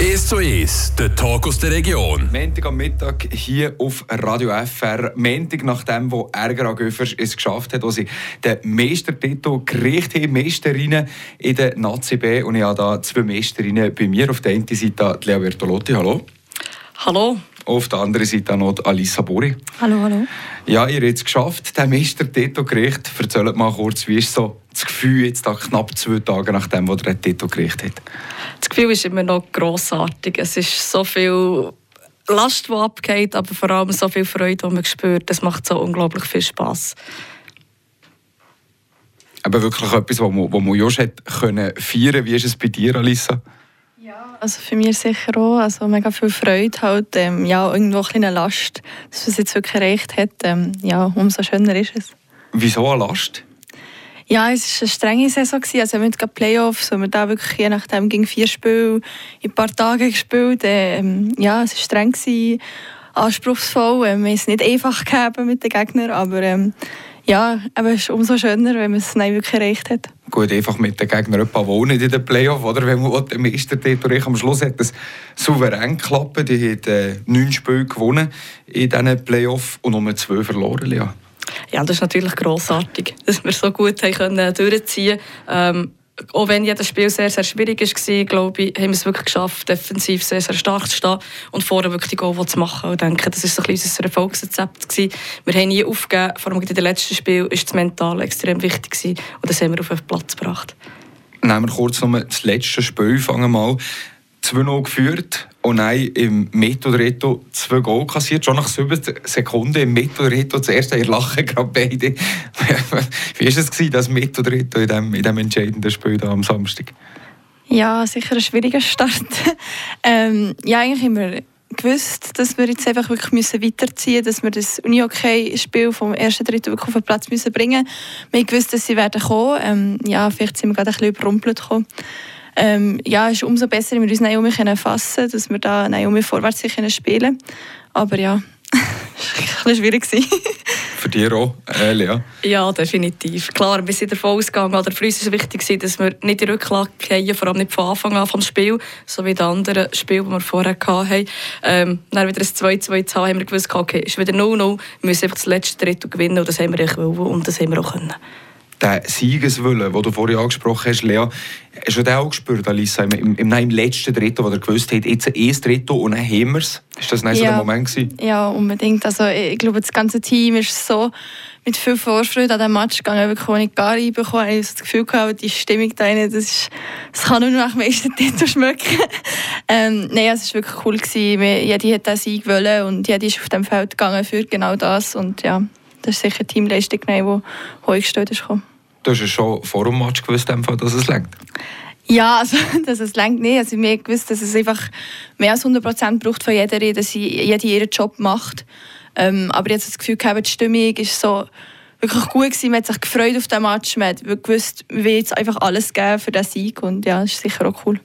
1 zu 1, der Talk aus der Region. Montag am Mittag hier auf Radio FR. Montag nachdem, wo Ärger Göffers es geschafft hat, wo sie den Meistertitel gekriegt haben, Meisterinnen in der Nazi B. Und ich habe da zwei Meisterinnen bei mir. Auf der einen Seite Lea Bertolotti, hallo. Hallo. Auf der anderen Seite noch Alissa Bori. Hallo, hallo. Ja, ihr habt es geschafft, den Meistertitel gekriegt. Erzählt mal kurz, wie ist so das Gefühl jetzt da knapp zwei Tage nachdem, wo ihr den Titel gekriegt habt? Das Gefühl ist immer noch grossartig. Es ist so viel Last, die abgeht, aber vor allem so viel Freude, die man spürt. Das macht so unglaublich viel Spass. Aber wirklich etwas, was man, was man just hat können feiern Wie ist es bei dir, Alissa? Also für mich sicher auch. Also mega viel Freude, halt, ähm, ja, irgendwo eine Last, dass man es jetzt wirklich erreicht hat. Ähm, ja, umso schöner ist es. Wieso eine Last? Ja, es war eine strenge Saison. Also wir hatten Playoffs und wir da wirklich je nachdem ging vier Spiele in ein paar Tagen gespielt. Ähm, ja, es war streng, gewesen, anspruchsvoll. Ähm, wir haben es nicht einfach gegeben mit den Gegnern, aber ähm, ja, aber es ist umso schöner, wenn man es wirklich erreicht hat. Gut, einfach mit den Gegnern ein paar wohnen in den Playoffs, oder? Wenn man den Meistertitel am Schluss hat es souverän geklappt. Die haben äh, neun Spiele gewonnen in diesen Playoffs und nur zwei verloren. Ja. Ja, das ist natürlich grossartig, dass wir so gut haben können durchziehen ähm, auch wenn jedes Spiel sehr, sehr schwierig war, glaube ich, haben wir es wirklich geschafft, defensiv sehr, sehr stark zu stehen und vorne wirklich die Goal zu machen. Und denke, das war so ein unser Erfolgsrezept. Gewesen. Wir haben nie aufgegeben, vor allem in den letzten Spiel war das Mental extrem wichtig gewesen. und das haben wir auf den Platz gebracht. Nehmen wir kurz noch das letzte Spiel, fangen mal 2-0 geführt und dann im Metodretto zwei Goal kassiert, schon nach sieben Sekunden im Metodretto. Zuerst ihr Lachen gerade beide. Wie war es, das Metodretto in diesem, in diesem entscheidenden Spiel da am Samstag? Ja, sicher ein schwieriger Start. ähm, ja, eigentlich immer gewusst, dass wir jetzt einfach wirklich müssen weiterziehen müssen, dass wir das Uni-Hockey-Spiel vom ersten Drittel wirklich auf den Platz müssen bringen müssen. Wir haben gewusst, dass sie werden kommen. Ähm, ja, vielleicht sind wir gerade ein bisschen überrumpelt gekommen ähm, ja, es ist umso besser, wenn wir uns Naomi fassen können, dass wir da Naomi vorwärts können spielen können. Aber ja, es war schwierig. Für dich auch, äh, Lea? Ja, definitiv. Klar, wir sind davon ausgegangen, oder für uns war es wichtig, dass wir nicht die Rücklage haben, vor allem nicht von Anfang an vom Spiel, so wie die anderen Spiele, die wir vorher hatten. Ähm, dann wieder ein 2-2 zu haben, haben wir gewusst, okay, es ist wieder 0-0, wir müssen einfach das letzte Drittel gewinnen und das haben wir wollen und das haben wir auch können der Siegeswille, den du vorhin angesprochen hast, Lea, hast du den auch gespürt, Alissa, im, im, im letzten Drittel, wo du gewusst hast, jetzt ein Drittel und dann haben wir es? Ist das nicht ja. so der Moment gewesen? Ja, unbedingt. Also ich glaube, das ganze Team ist so mit viel Vorfreude an den Match gegangen, wirklich, wo ich gar reinbekommen habe. Ich habe das Gefühl gehabt, die Stimmung da rein, das, ist, das kann nur nach dem ersten Titel schmecken. ähm, nein, es war wirklich cool. Gewesen. Jede hat diesen Sieg wollen und jede ist auf dem Feld gegangen für genau das. Und ja, das ist sicher eine Teamleistung, die hochgestellt ist. Du hast ja schon vor dem Match gewusst, dass es längt. Ja, also, dass es längt nicht. Also, mir gewusst, dass es einfach mehr als 100 Prozent braucht von jeder, dass jeder ihren Job macht. Ähm, aber jetzt das Gefühl gehabt, die Stimmung ist so wirklich gut gewesen. Man hat sich gefreut auf den Match. Man hat gewusst, wir will jetzt einfach alles geben für den Sieg. Und ja, das ist sicher auch cool.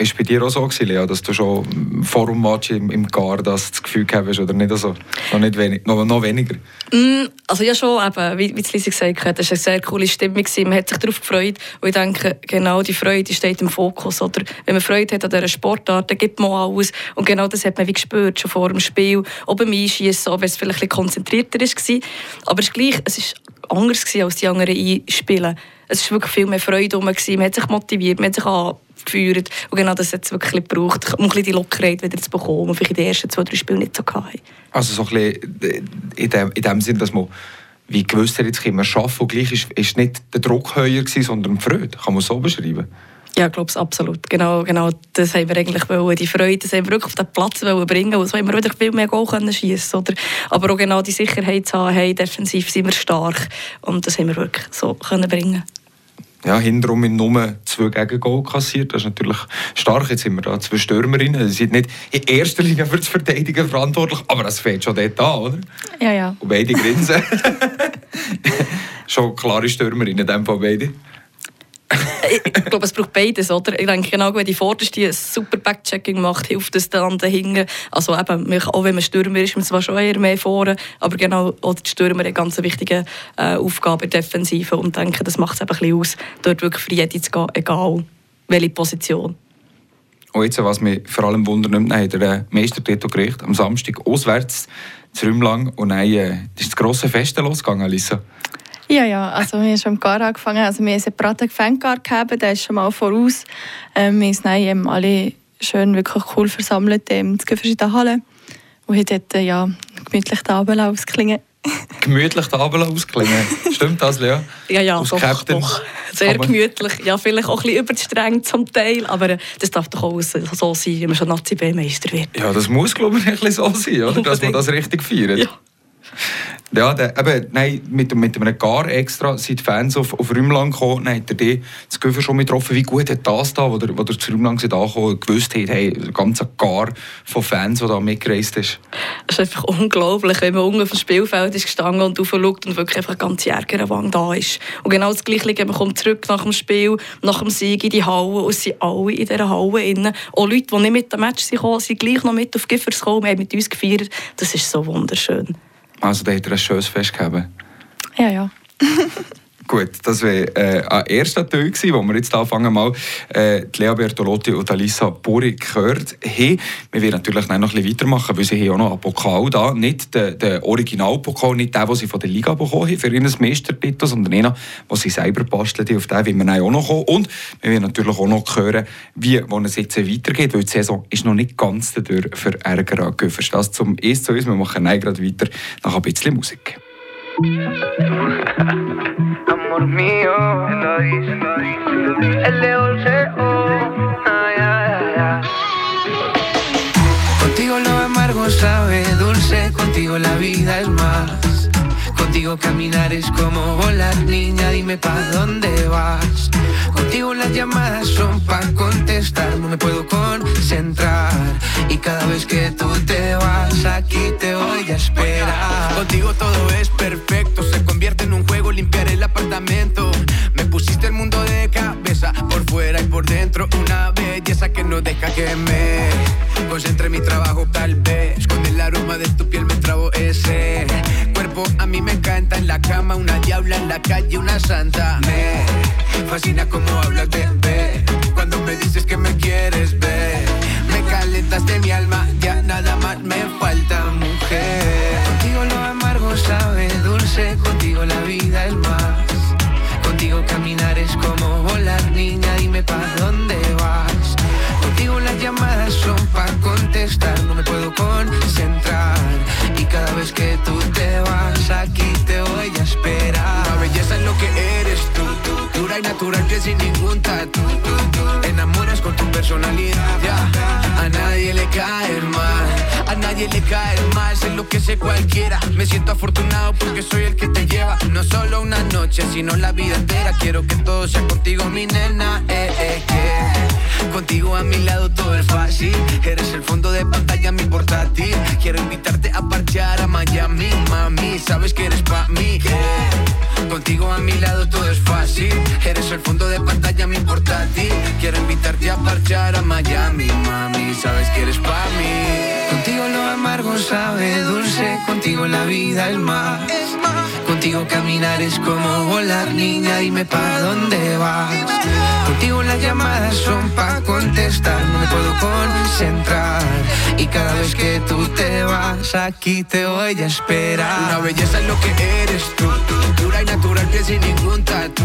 Ist bei dir auch so gewesen, Lea, dass du schon vor dem Match im, im Gar das, Gefühl gehabt hast, oder nicht so? Noch, nicht wenig, noch, noch weniger? Mm, also ja schon, eben, wie, wie Lisa gesagt hat, es war eine sehr coole Stimmung. Man hat sich darauf gefreut. Und ich denke, genau die Freude steht im Fokus. Oder? Wenn man Freude hat an dieser Sportart, dann gibt man alles. Und genau das hat man wie gespürt, schon vor dem Spiel. Auch beim Einschießen, wenn es vielleicht ein bisschen konzentrierter war. Aber es ist gleich, es war anders als die anderen Einspielen. Es war wirklich viel mehr Freude rum. Man hat sich motiviert, man hat sich an geführt. Und genau das hat es wirklich gebraucht, um die Lockerheit wieder zu bekommen, die vielleicht in den ersten zwei, drei Spielen nicht so hatten. Also so ein bisschen äh, in dem, in dem Sinn, dass man wie gewusst hat, jetzt können wir arbeiten und gleich ist nicht der Druck höher gewesen, sondern die Freude. Kann man so beschreiben? Ja, ich glaube es absolut. Genau, genau das haben wir eigentlich wollen. Die Freude, das haben wir wirklich auf den Platz wollen bringen und so haben wir wieder viel mehr Goal können schiessen oder Aber auch genau die Sicherheit zu haben, hey, defensiv sind wir stark und das haben wir wirklich so können bringen ja, hinterum in Nummer zwei Gegengol kassiert. Das ist natürlich stark. Jetzt sind wir da zwei Stürmerinnen. Sie sind nicht in erster Linie für das Verteidigen verantwortlich, aber das fällt schon dort an, oder? Ja, ja. Und beide grinsen. schon klare Stürmerinnen in dem Fall beide ich glaube, es braucht beides, oder? Ich denke, genau, wenn die Vorderste ein super Backchecking macht, hilft es dann dahinter. Also eben, auch wenn man Stürmer ist, man zwar schon eher mehr vorne, aber genau, auch die Stürmer haben ganz wichtige äh, Aufgabe in der Defensive und denke, das macht es ein bisschen aus, dort wirklich für jede zu gehen, egal welche Position. Und jetzt, was mich vor allem wundert, nimmt, hat er einen Meistertitel gekriegt, am Samstag auswärts zu Rümlang. Und dann äh, ist das grosse Fest losgegangen, Alissa. Ja, ja, also wir haben schon im Gar angefangen. Also wir haben einen separaten Fangar gehabt, der ist schon mal voraus. Ähm, wir ähm, alle schön, wirklich cool versammelt ähm, in verschiedenen Hallen. Und haben dort äh, ja, gemütlich den Abend ausklingen. gemütlich den Abend ausklingen? Stimmt das, Lea? Ja, ja, doch, doch. Sehr gemütlich. Ja, vielleicht auch ein bisschen überstreng zum Teil, aber äh, das darf doch auch so sein, wenn man schon Nazi-B-Meister wird. Ja, das muss, glaube ich, ein bisschen so sein, oder? dass man das richtig feiert. Ja. Ja, der, eben, nein, mit, mit einem Gar extra sind die Fans auf, auf Rümlang gekommen. Dann hat er das Gefühl schon getroffen, wie gut hat das da, wo der, wo der zu Rümlang angekommen, gewusst hat, hey, ein ganzer Gar von Fans, der da mitgereist ist. Es ist einfach unglaublich, wenn man unten auf dem Spielfeld ist gestanden und aufschaut und wirklich einfach eine ganze Ärgerwang da ist. Und genau das Gleiche, man kommt zurück nach dem Spiel, nach dem Sieg in die Halle und sind alle in dieser Halle innen. Auch Leute, die nicht mit dem Match sind, sind gleich noch mit auf Giffers gekommen, haben mit uns gefeiert. Das ist so wunderschön. Also da hat er ein schönes Fest gegeben. Ja, ja. Gut, das war äh, ein erster Teil, wo wir jetzt anfangen mal äh, Lea Bertolotti und Alissa Buri gehört haben. Wir werden natürlich noch ein bisschen weitermachen, weil sie haben auch noch einen Pokal da. Nicht den, den Originalpokal, nicht den, den sie von der Liga bekommen haben für ihren Meistertitel, sondern den, den sie selber basteln. Auf den wollen wir auch noch kommen. Und wir werden natürlich auch noch hören, wie wo es jetzt weitergeht, weil die Saison ist noch nicht ganz dadurch für Ärger angegeben. Das zum ersten zu uns. Wir machen gerade weiter nach ein bisschen Musik. Amor mío, el de ay, ay, ay. Contigo lo amargo sabe dulce, contigo la vida es más. Contigo caminar es como volar, niña, dime pa' dónde vas. Contigo las llamadas son pa' contestar, no me puedo concentrar. Y cada vez que tú te vas, aquí te voy a esperar. Contigo todo es perfecto, se convierte en un juego limpiar el apartamento. Me pusiste el mundo de cabeza, por fuera y por dentro, una belleza que no deja que me concentre mi trabajo tal vez. Con el aroma de tu piel me trabo ese cuerpo, a mí me la cama, una diabla en la calle, una santa. Me fascina como hablas, bebé. Cuando me dices que me quieres ver, me calentas de mi alma, ya nada más me falta, mujer. Contigo lo amargo sabe dulce, contigo la vida es más. Contigo caminar es como volar, niña, dime pa' dónde vas. Contigo las llamadas son pa' contestar, natural que sin ningún tatu. Enamoras con tu personalidad, a nadie le cae mal, a nadie le cae mal, se enloquece cualquiera. Me siento afortunado porque soy el que te lleva, no solo una noche, sino la vida entera. Quiero que todo sea contigo, mi nena, eh, eh, que contigo a mi lado todo es fácil. Eres el fondo de pantalla, mi portátil. Quiero invitarte a parchear a Miami, mami. Sabes que eres pa' mí. Contigo a mi lado todo es fácil. Eres el fondo de pantalla, mi portátil. Quiero invitarte a parchar a Miami, mami. Sabes que eres pa' mí. Contigo lo amargo sabe dulce. Contigo la vida es más. Contigo caminar es como volar, niña. Dime pa' dónde vas. Contigo las llamadas son pa' contestar, no me puedo concentrar. Y cada vez que tú te vas, aquí te voy a esperar. Una belleza es lo que eres tú, dura y natural que sin ningún tatu.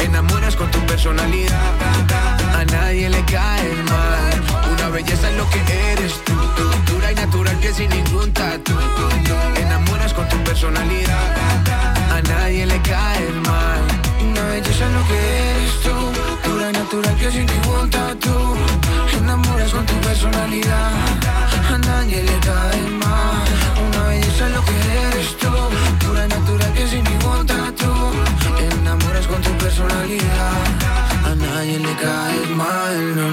Enamoras con tu personalidad, a nadie le cae mal. Una belleza es lo que eres tú, dura y natural que sin ningún tatu. mind.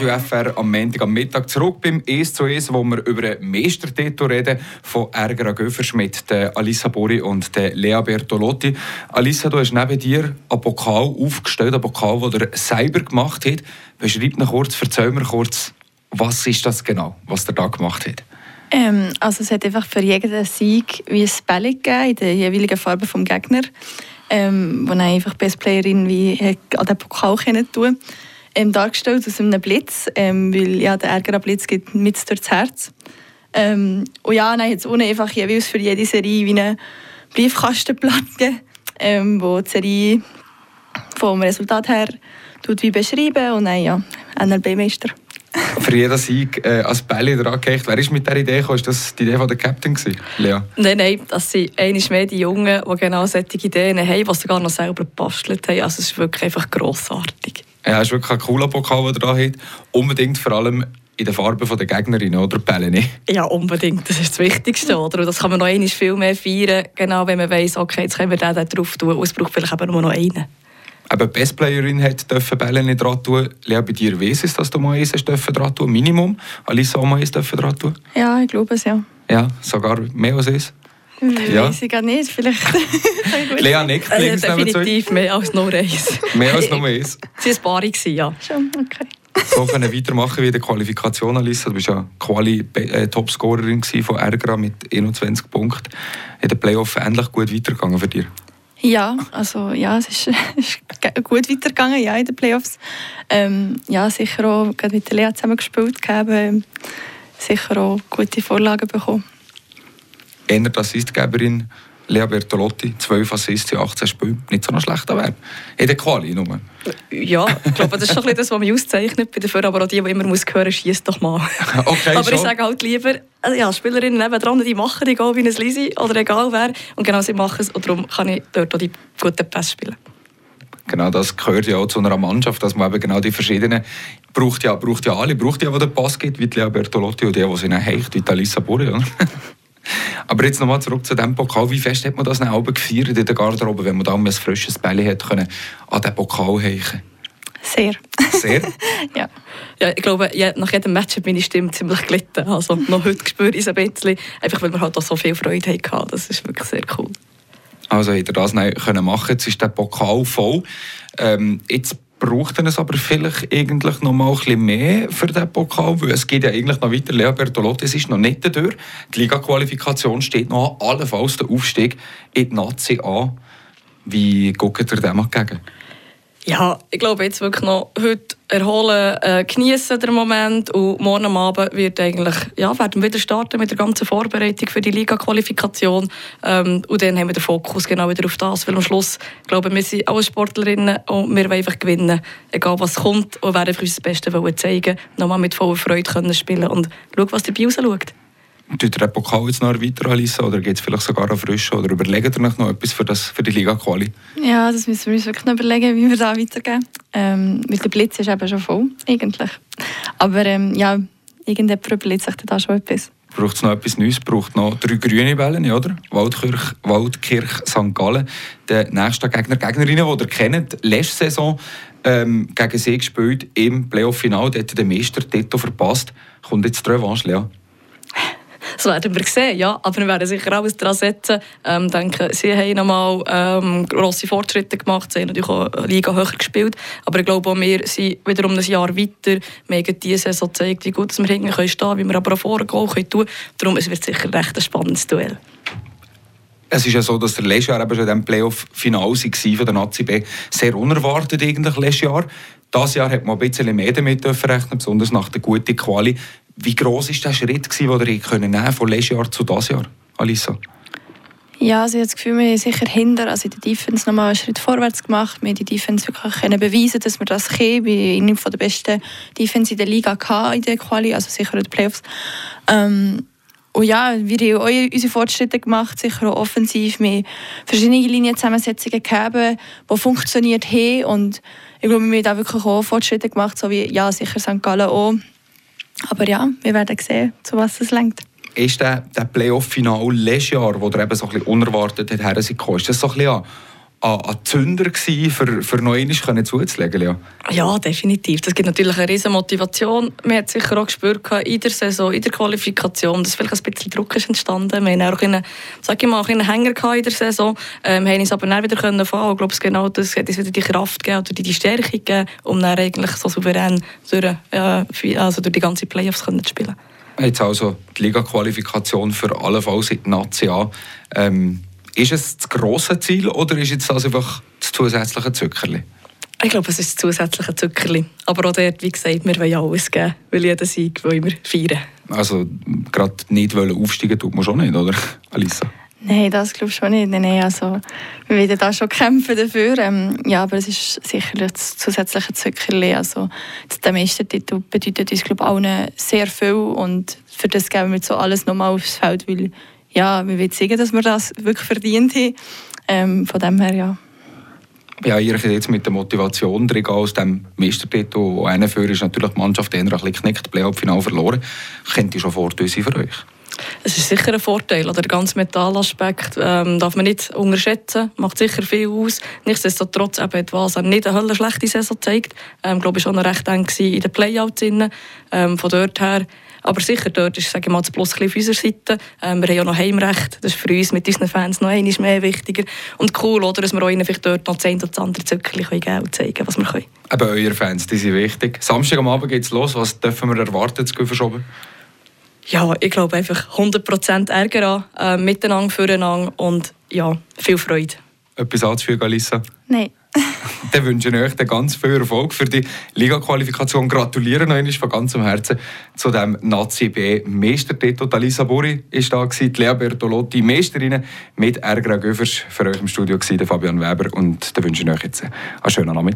Radio FR am Montag am Mittag zurück beim «Es zu Es», wo wir über einen Meistertitel reden von Ärger Göffers mit der Alissa Bori und der Lea Bertolotti. Alissa, du hast neben dir einen Pokal aufgestellt, einen Pokal, den er selber gemacht hat. Beschreib mir kurz, erzähl mir kurz, was ist das genau, was er da gemacht hat? Ähm, also es hat einfach für jeden Sieg wie ein Bälle gegeben, in der jeweiligen Farbe des Gegners, ähm, wo einfach die Bestplayerin wie an den Pokal tun ähm, dargestellt aus einem Blitz, ähm, weil ja, der Ärger Blitz geht mit durchs Herz. Ähm, und ja, hat es unten einfach jeweils für jede Serie wie eine Briefkastenplatte, ähm, wo die Serie vom Resultat her tut wie beschreiben und dann ja, NLB-Meister. Für jeden Sieg äh, als Bälle dran gehängt. Wer ist mit dieser Idee gekommen? Ist das die Idee von der Captain gewesen, Lea? Nein, nein, das sind einmal mehr die Jungen, die genau solche Ideen haben, die sogar noch selber gebastelt haben. Also es ist wirklich einfach grossartig. Ja, es ist wirklich ein cooler Pokal, den er da hat. Unbedingt vor allem in der Farbe der Gegnerin oder nicht? Ja, unbedingt. Das ist das Wichtigste. Oder? Und das kann man noch einmal viel mehr feiern, genau wenn man weiss, okay, jetzt können wir den drauf tun. Und es braucht vielleicht aber nur noch einen. Aber die Bestplayerin hat dürfen Bälle dran tun. Lea, bei dir weiss es, dass du mal eins dürfen dran tun Minimum. Alisa auch mal eins dürfen dran tun? Ja, ich glaube es, ja. Ja, sogar mehr als eins? Ja. Weiß ich gar nicht, vielleicht. Lea nickt also, Definitiv mehr als nur eins. mehr als nur eins? Sie waren ein Paar, ja. Schon, okay. So können weitermachen wie in der Qualifikation, Alissa. Du bist ja Quali-Topscorerin äh, von Ergra mit 21 Punkten. In den Playoff ähnlich gut weitergegangen für dich? Ja, also ja, es ist, ist gut weitergegangen ja, in den Playoffs. Ähm, ja, sicher auch gerade mit der Lea zusammen gespielt, gegeben, sicher auch gute Vorlagen bekommen. Ändert Assistgeberin Lea Bertolotti, 12 Assists in 18 Spielen, nicht so ein schlechter Wert. In der Quali nur. Ja, ich glaube, das ist schon das, was mich auszeichnet bei dafür, aber auch die, die immer muss hören, schießt doch mal. Okay, aber schon. ich sage halt lieber, also ja, Spielerinnen nebendran, die machen die Goal wie ein Lisi oder egal wer und genau sie machen es und darum kann ich dort auch die guten Pässe spielen. Genau, das gehört ja auch zu einer Mannschaft, dass man eben genau die verschiedenen braucht ja, braucht ja alle, braucht ja, wo der Pass geht, wie Lea Bertolotti und die, die sie hecht, wie Alissa Borre. Aber jetzt nochmal zurück zu dem Pokal. Wie fest hat man das dann gefeiert in der Garderobe, wenn man da ein frisches Bälle hätte können, an den Pokal hängen Sehr. Sehr? ja. ja. Ich glaube, nach jedem Match hat meine Stimme ziemlich gelitten. Also noch heute spüre ich es ein bisschen, einfach weil wir halt auch so viel Freude hatten. Das ist wirklich sehr cool. Also hätte das können machen Jetzt ist der Pokal voll. Ähm, jetzt braucht es aber vielleicht eigentlich noch mal ein bisschen mehr für den Pokal, weil es geht ja eigentlich noch weiter. Lea Bertolotti, ist noch nicht durch. Die Liga-Qualifikation steht noch an, allenfalls der Aufstieg in die Nazi an. Wie guckt ihr dem entgegen? Ja, ich glaube jetzt wirklich noch heute erholen, äh, genießen den Moment und morgen Abend wird eigentlich, ja, werden wir wieder starten mit der ganzen Vorbereitung für die Liga-Qualifikation ähm, und dann haben wir den Fokus genau wieder auf das, weil am Schluss, glaube wir sind alle Sportlerinnen und wir wollen einfach gewinnen, egal was kommt und werden einfach unser Bestes zeigen, nochmal mit voller Freude können spielen und schauen, was dabei rausschaut. Tut ihr den Pokal jetzt noch weiter anlisen oder geht es vielleicht sogar auf frisch? Oder überlegt ihr noch etwas für, das, für die Liga-Quali? Ja, das müssen wir uns wirklich noch überlegen, wie wir da weitergehen. Ähm, weil der Blitz ist eben schon voll, eigentlich. Aber ähm, ja, irgendjemand überlegt sich da schon etwas. Braucht es noch etwas Neues? Braucht noch drei grüne Wellen, oder? Waldkirch, Waldkirch St. Gallen. Der nächste Gegner, Gegnerinnen, die ihr kennt, letzte Saison ähm, gegen sie gespielt im Playoff-Final. Dort hat der Meister Tito verpasst. Kommt jetzt die Revanche, Lea? Das werden wir sehen, ja. Aber wir werden sicher alles daran setzen. Ähm, denke, sie haben nochmal ähm, grosse Fortschritte gemacht. Sie haben natürlich auch eine Liga höher gespielt. Aber ich glaube, auch wir sind wiederum ein Jahr weiter. Wir haben diese Saison gezeigt, wie gut wir hinten stehen können, wie wir aber auch vorne gehen können. Darum es wird sicher ein recht spannendes Duell. Es ist ja so, dass der letztes Jahr eben schon in Playoff-Final von der Nazi B. Sehr unerwartet eigentlich letztes Jahr. Dieses Jahr hat man ein bisschen mehr damit rechnen, besonders nach der guten Quali. Wie groß war der Schritt, den ihr nehmen von letztes Jahr zu diesem Jahr, Alissa? Ja, also ich habe das Gefühl, wir haben sicher hinter, also in der Defense nochmal einen Schritt vorwärts gemacht. Wir haben die Defense wirklich können beweisen, dass wir das können. Wir haben eine der besten Defense in der Liga in der Quali, also sicher in den Playoffs. Ähm, und ja, wir haben auch unsere Fortschritte gemacht, sicher auch offensiv. Wir haben verschiedene Linienzusammensetzungen gegeben, die funktioniert haben. Und ich glaube, wir haben da wirklich auch Fortschritte gemacht, so wie ja, sicher St. Gallen auch. Aber ja, wir werden sehen, zu was es lenkt. Ist der, der Playoff-Final letztes Jahr, wo er eben so ein bisschen unerwartet hat, ist das so ein bisschen ein Zünder gewesen, für, für noch einmal zuzulegen, ja? Ja, definitiv. Das gibt natürlich eine riesige Motivation. Man hat sicher auch gespürt in der Saison, in der Qualifikation, dass vielleicht ein bisschen Druck ist entstanden. Wir haben auch einen, sag ich mal, einen Hänger in der Saison, ähm, haben uns aber dann wieder können fahren. Ich glaube, genau das hat uns wieder die Kraft gegeben oder die Stärke gegeben, um dann eigentlich so souverän durch, äh, also durch die ganze Playoffs zu spielen. Jetzt also die Liga-Qualifikation für alle Fälle seit Nazi an. Ähm, ist es das grosse Ziel oder ist jetzt das einfach das zusätzliche Zuckerli? Ich glaube, es ist das zusätzliche Zuckerli. Aber auch dort, wie gesagt, wir wollen alles geben, weil jeden Sieg wollen wir feiern. Also gerade nicht aufsteigen tut man schon nicht, oder, Alisa? Nein, das glaube ich schon nicht. Nein, also, wir werden da schon kämpfen dafür. Ähm, ja, aber es ist sicher das zusätzliche Zuckerli. Also, der Meistertitel bedeutet uns, glaube ich, allen sehr viel. Und für das geben wir jetzt so alles nochmal aufs Feld, weil ja, wir wollen zeigen, dass wir das wirklich verdient haben. Ähm, von dem her, ja. Ja, ihr seid jetzt mit der Motivation drin aus dem Meistertitel, wo einer für ist natürlich die Mannschaft eher ein bisschen geknickt, Playoff-Final verloren. Kennt ihr schon Vorteile für euch? Es ist sicher ein Vorteil. Oder der ganze Metallaspekt ähm, darf man nicht unterschätzen. Macht sicher viel aus. Nichtsdestotrotz eben etwas nicht eine Hölle schlechte Saison zeigt. Ähm, glaube ich schon noch recht eng in den Playouts. Ähm, von dort her aber sicher, dort ist sage ich mal, das Plus auf unserer Seite. Ähm, wir haben ja noch Heimrecht. Das ist für uns mit unseren Fans noch einmal mehr wichtiger. Und cool, oder, dass wir ihnen vielleicht dort noch 10 oder andere Zöckerchen geben und zeigen, was wir können. Aber eure Fans, die sind wichtig. Samstag am Abend geht es los. Was dürfen wir erwarten, zu verschoben? Ja, ich glaube einfach 100% Ärger an, äh, miteinander, füreinander und ja, viel Freude. Etwas anzufügen, Alissa? Nein. Dann wünsche ich euch ganz viel Erfolg für die Liga-Qualifikation. Gratuliere noch einmal von ganzem Herzen zu dem Nazi B Meistertitel. Alisa Buri war da, die Lea Bertolotti Meisterin mit Ergra Göfers. Für euch im Studio war Fabian Weber und dann wünsche ich euch jetzt einen schönen Nachmittag.